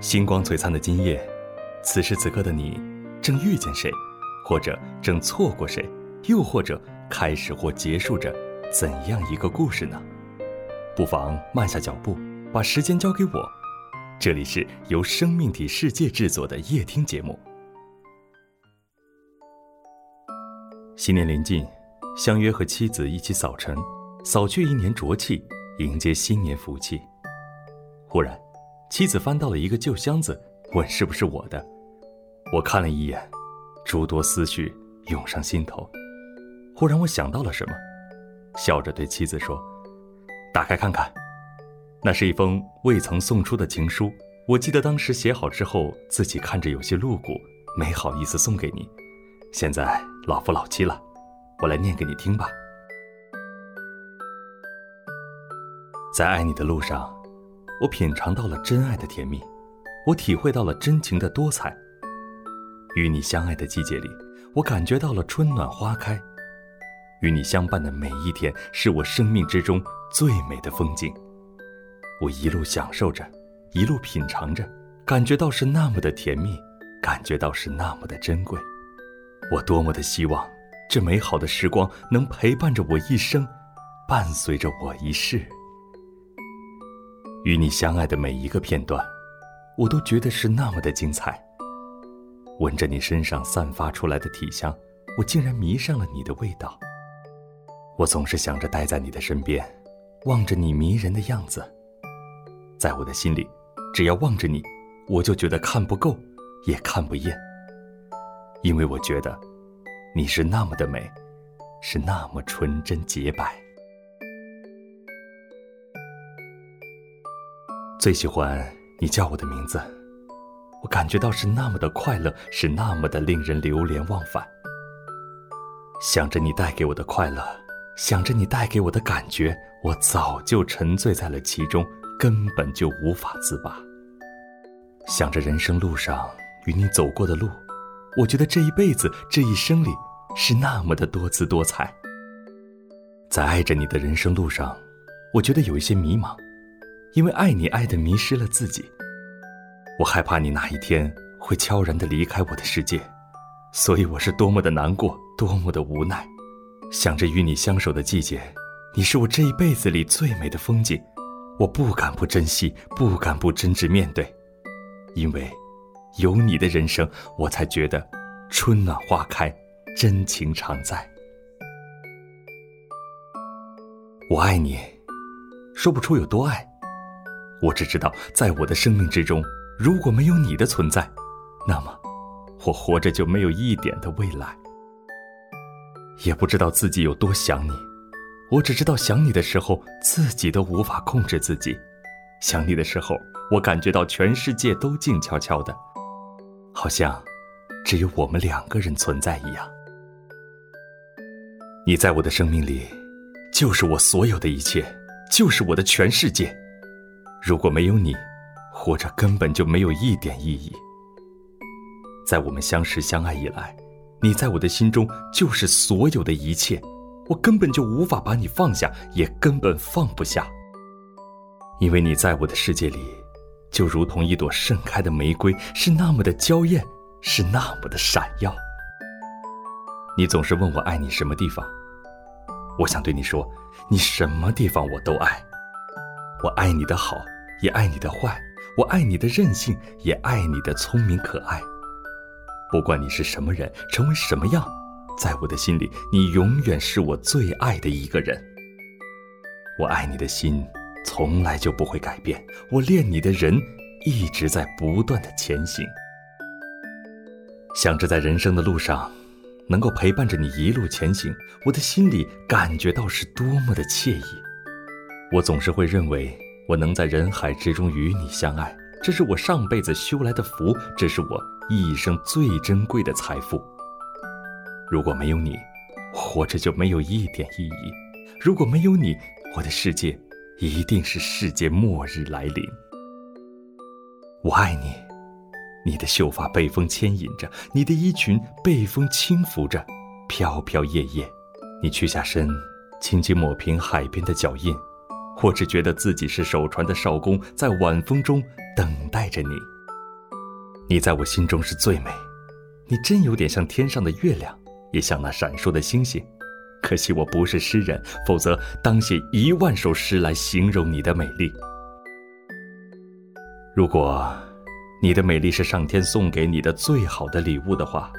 星光璀璨的今夜，此时此刻的你，正遇见谁，或者正错过谁，又或者开始或结束着怎样一个故事呢？不妨慢下脚步，把时间交给我。这里是由生命体世界制作的夜听节目。新年临近，相约和妻子一起扫尘，扫去一年浊气，迎接新年福气。忽然，妻子翻到了一个旧箱子，问是不是我的。我看了一眼，诸多思绪涌上心头。忽然，我想到了什么，笑着对妻子说：“打开看看。”那是一封未曾送出的情书。我记得当时写好之后，自己看着有些露骨，没好意思送给你。现在老夫老妻了，我来念给你听吧。在爱你的路上。我品尝到了真爱的甜蜜，我体会到了真情的多彩。与你相爱的季节里，我感觉到了春暖花开。与你相伴的每一天，是我生命之中最美的风景。我一路享受着，一路品尝着，感觉到是那么的甜蜜，感觉到是那么的珍贵。我多么的希望，这美好的时光能陪伴着我一生，伴随着我一世。与你相爱的每一个片段，我都觉得是那么的精彩。闻着你身上散发出来的体香，我竟然迷上了你的味道。我总是想着待在你的身边，望着你迷人的样子。在我的心里，只要望着你，我就觉得看不够，也看不厌。因为我觉得，你是那么的美，是那么纯真洁白。最喜欢你叫我的名字，我感觉到是那么的快乐，是那么的令人流连忘返。想着你带给我的快乐，想着你带给我的感觉，我早就沉醉在了其中，根本就无法自拔。想着人生路上与你走过的路，我觉得这一辈子这一生里是那么的多姿多彩。在爱着你的人生路上，我觉得有一些迷茫。因为爱你爱的迷失了自己，我害怕你哪一天会悄然的离开我的世界，所以我是多么的难过，多么的无奈。想着与你相守的季节，你是我这一辈子里最美的风景，我不敢不珍惜，不敢不真挚面对，因为有你的人生，我才觉得春暖花开，真情常在。我爱你，说不出有多爱。我只知道，在我的生命之中，如果没有你的存在，那么我活着就没有一点的未来。也不知道自己有多想你，我只知道想你的时候，自己都无法控制自己。想你的时候，我感觉到全世界都静悄悄的，好像只有我们两个人存在一样。你在我的生命里，就是我所有的一切，就是我的全世界。如果没有你，活着根本就没有一点意义。在我们相识相爱以来，你在我的心中就是所有的一切，我根本就无法把你放下，也根本放不下。因为你在我的世界里，就如同一朵盛开的玫瑰，是那么的娇艳，是那么的闪耀。你总是问我爱你什么地方，我想对你说，你什么地方我都爱。我爱你的好。也爱你的坏，我爱你的任性，也爱你的聪明可爱。不管你是什么人，成为什么样，在我的心里，你永远是我最爱的一个人。我爱你的心从来就不会改变，我恋你的人一直在不断的前行。想着在人生的路上，能够陪伴着你一路前行，我的心里感觉到是多么的惬意。我总是会认为。我能在人海之中与你相爱，这是我上辈子修来的福，这是我一生最珍贵的财富。如果没有你，活着就没有一点意义；如果没有你，我的世界一定是世界末日来临。我爱你，你的秀发被风牵引着，你的衣裙被风轻拂着，飘飘曳曳。你屈下身，轻轻抹平海边的脚印。我只觉得自己是守船的少工，在晚风中等待着你。你在我心中是最美，你真有点像天上的月亮，也像那闪烁的星星。可惜我不是诗人，否则当写一万首诗来形容你的美丽。如果你的美丽是上天送给你的最好的礼物的话，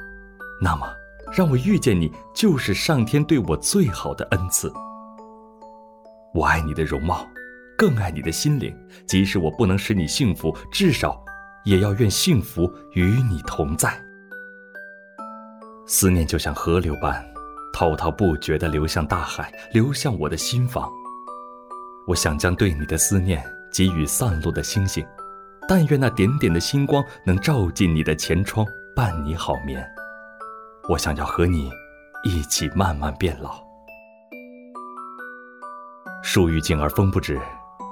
那么让我遇见你就是上天对我最好的恩赐。我爱你的容貌，更爱你的心灵。即使我不能使你幸福，至少也要愿幸福与你同在。思念就像河流般。滔滔不绝地流向大海，流向我的心房。我想将对你的思念给予散落的星星，但愿那点点的星光能照进你的前窗，伴你好眠。我想要和你一起慢慢变老。树欲静而风不止，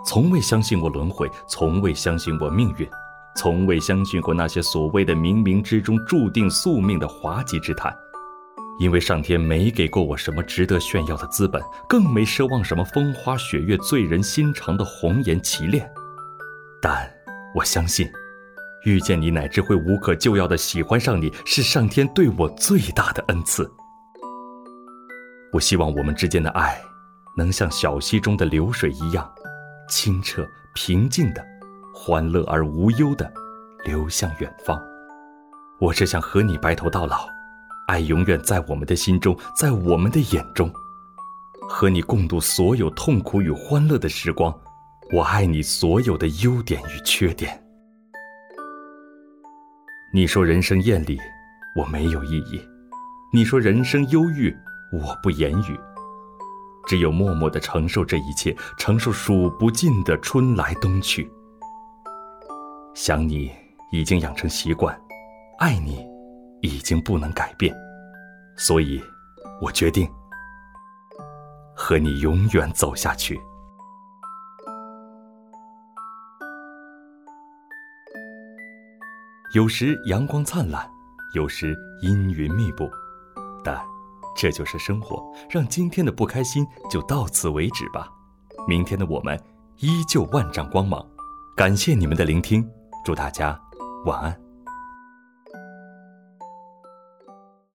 从未相信过轮回，从未相信过命运，从未相信过那些所谓的冥冥之中注定宿命的滑稽之谈。因为上天没给过我什么值得炫耀的资本，更没奢望什么风花雪月、醉人心肠的红颜奇恋，但我相信，遇见你乃至会无可救药的喜欢上你，是上天对我最大的恩赐。我希望我们之间的爱，能像小溪中的流水一样，清澈平静的，欢乐而无忧的，流向远方。我只想和你白头到老。爱永远在我们的心中，在我们的眼中，和你共度所有痛苦与欢乐的时光。我爱你所有的优点与缺点。你说人生艳丽，我没有异议；你说人生忧郁，我不言语。只有默默的承受这一切，承受数不尽的春来冬去。想你已经养成习惯，爱你。已经不能改变，所以，我决定和你永远走下去。有时阳光灿烂，有时阴云密布，这就是生活。让今天的不开心就到此为止吧。明天的我们依旧万丈光芒。感谢你们的聆听，祝大家晚安。